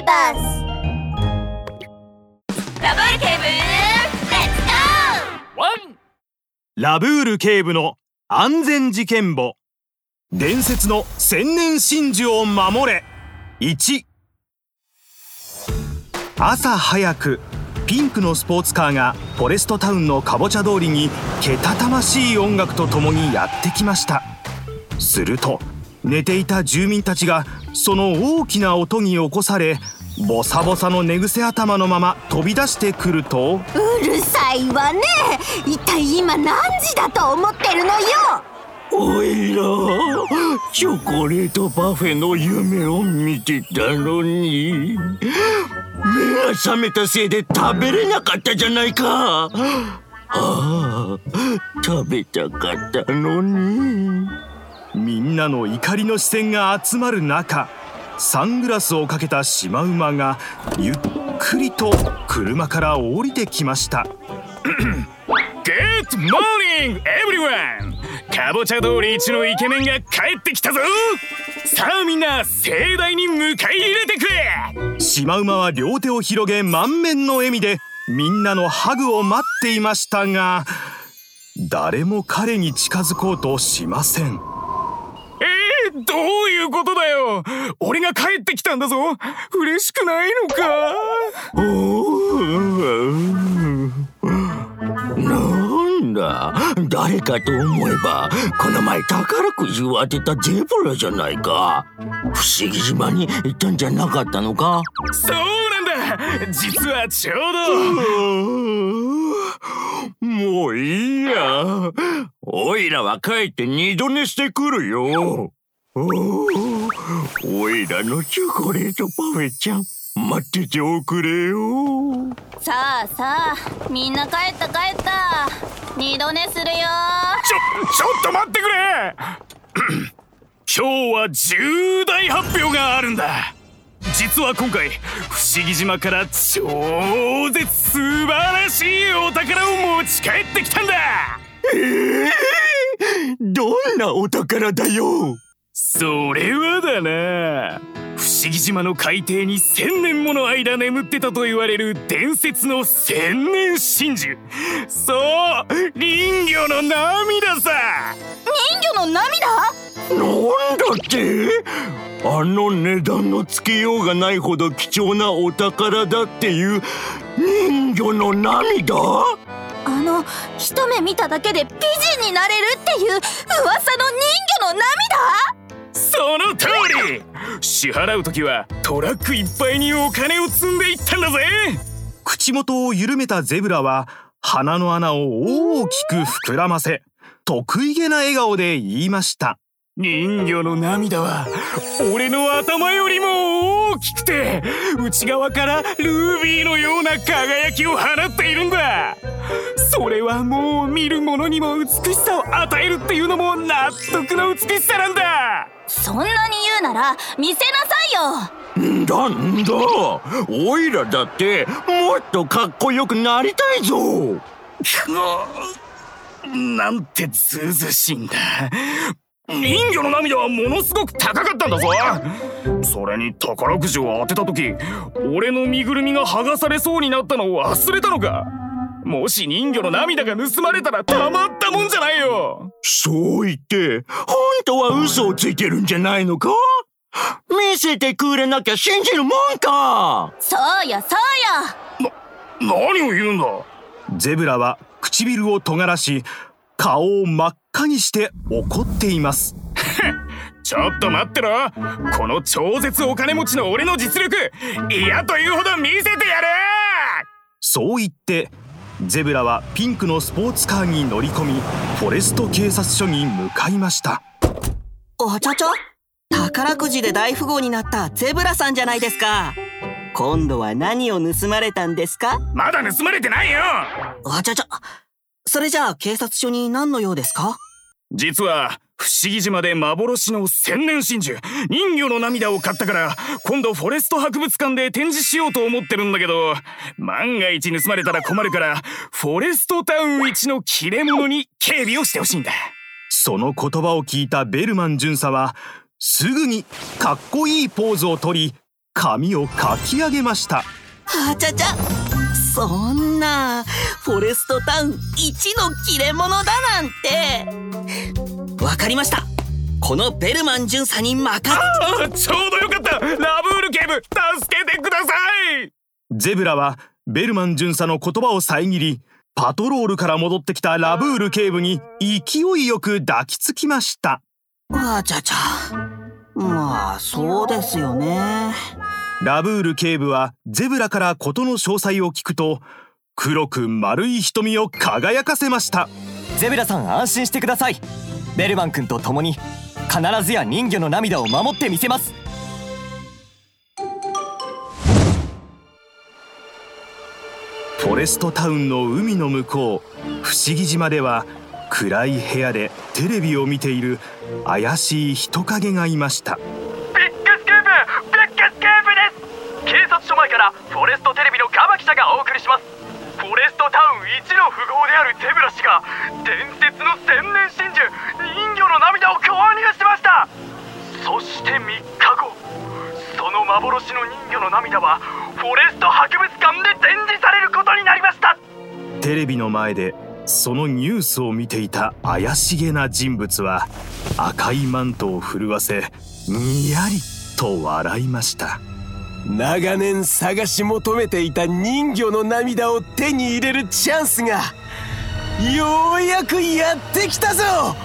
ーバスラブール警部レッツゴーワンラブール警部の安全事件簿。伝説の千年真珠を守れ。1朝早くピンクのスポーツカーがフォレストタウンのかぼちゃ通りにけたたましい音楽とともにやってきました。すると寝ていた住民たちがその大きな音に起こされボサボサの寝癖頭のまま飛び出してくるとうるさいわね。一体今何時だと思ってるのよ。おいらチョコレートパフェの夢を見てたのに。目が覚めたせいで食べれなかったじゃないか。ああ食べたかったのにみんなの怒りの視線が集まる中サングラスをかけたシマウマがゆっくりと車から降りてきました。Good morning everyone! かぼちゃ通り一のイケメンが帰ってきたぞ!さあみんな盛大に迎え入れてくれ!シマウマは両手を広げ満面の笑みでみんなのハグを待っていましたが誰も彼に近づこうとしません。えー、どういうことだよ。俺が帰ってきたんだぞ。嬉しくないのか。なんだ。誰かと思えばこの前宝くじを当てたゼブラじゃないか。不思議島に行ったんじゃなかったのか。そうなんだ。実はちょうど。もういいや。おいらは帰って二度寝してくるよおいらのチョコレートパフェちゃん待ってておくれよ。さあさあみんな帰った帰った。二度寝するよ。ちょちょっと待ってくれ。今日は重大発表があるんだ。実は今回不思議島から超絶素晴らしいお宝を持ち帰ってきたんだ。えー、どんなお宝だよそれはだな。不思議島の海底に千年もの間眠ってたと言われる伝説の千年真珠。そう人魚の涙さ。人魚の涙？なんだってあの値段のつけようがないほど貴重なお宝だっていう人魚の涙？あの一目見ただけで美人になれるっていう噂の人魚の涙？支払う時はトラックいっぱいにお金を積んでいったんだぜ。口元を緩めたゼブラは鼻の穴を大きく膨らませ得意げな笑顔で言いました。人魚の涙は俺の頭よりも大きくて内側からルビーのような輝きを放っているんだ。それはもう見る者にも美しさを与えるっていうのも納得の美しさなんだ。そんなに言うなら見せなさいよ。んだんだ？おいらだってもっとかっこよくなりたいぞ。なんてずうずしいんだ。人魚の涙はものすごく高かったんだぞ。それに宝くじを当てた時俺の身ぐるみが剥がされそうになったのを忘れたのか。もし人魚の涙が盗まれたらたまったもんじゃないよ。そう言って本当は嘘をついてるんじゃないのか？見せてくれなきゃ信じるもんか！そうよそうよ。な、何を言うんだ？ゼブラは唇を尖らし顔を真っ赤にして怒っています。ちょっと待ってろ。この超絶お金持ちの俺の実力嫌というほど見せてやる！そう言ってゼブラはピンクのスポーツカーに乗り込みフォレスト警察署に向かいました。おちょちょ？宝くじで大富豪になったゼブラさんじゃないですか。今度は何を盗まれたんですか？まだ盗まれてないよ！おちょちょ。それじゃあ警察署に何の用ですか？実は不思議島で幻の千年真珠人魚の涙を買ったから今度フォレスト博物館で展示しようと思ってるんだけど万が一盗まれたら困るからフォレストタウン一の切れ者に警備をしてほしいんだ。その言葉を聞いたベルマン巡査はすぐにかっこいいポーズをとり髪をかき上げました。あちゃちゃそんなフォレストタウン一の切れ者だなんてわかりました。このベルマン巡査に任ちょうどよかった。ラブール警部助けてください。ゼブラはベルマン巡査の言葉を遮りパトロールから戻ってきたラブール警部に勢いよく抱きつきました。あちゃちゃ。まあそうですよね。ラブール警部はゼブラから事の詳細を聞くと黒く丸い瞳を輝かせました。ゼブラさん安心してくださいベルマン君と共に必ずや人魚の涙を守ってみせます。フォレストタウンの海の向こう不思議島では暗い部屋でテレビを見ている怪しい人影がいました。ビッグスクープビッグスクープです。警察署前からフォレストテレビのカバ記者がお送りします。フォレストタウン一の富豪であるゼブラ氏が伝説の千年真珠人魚の涙を購入しましたそして3日後その幻の人魚の涙はフォレスト博物館で展示されることになりました。テレビの前でそのニュースを見ていた怪しげな人物は赤いマントを震わせにやりと笑いました。長年探し求めていた人魚の涙を手に入れるチャンスがようやくやってきたぞ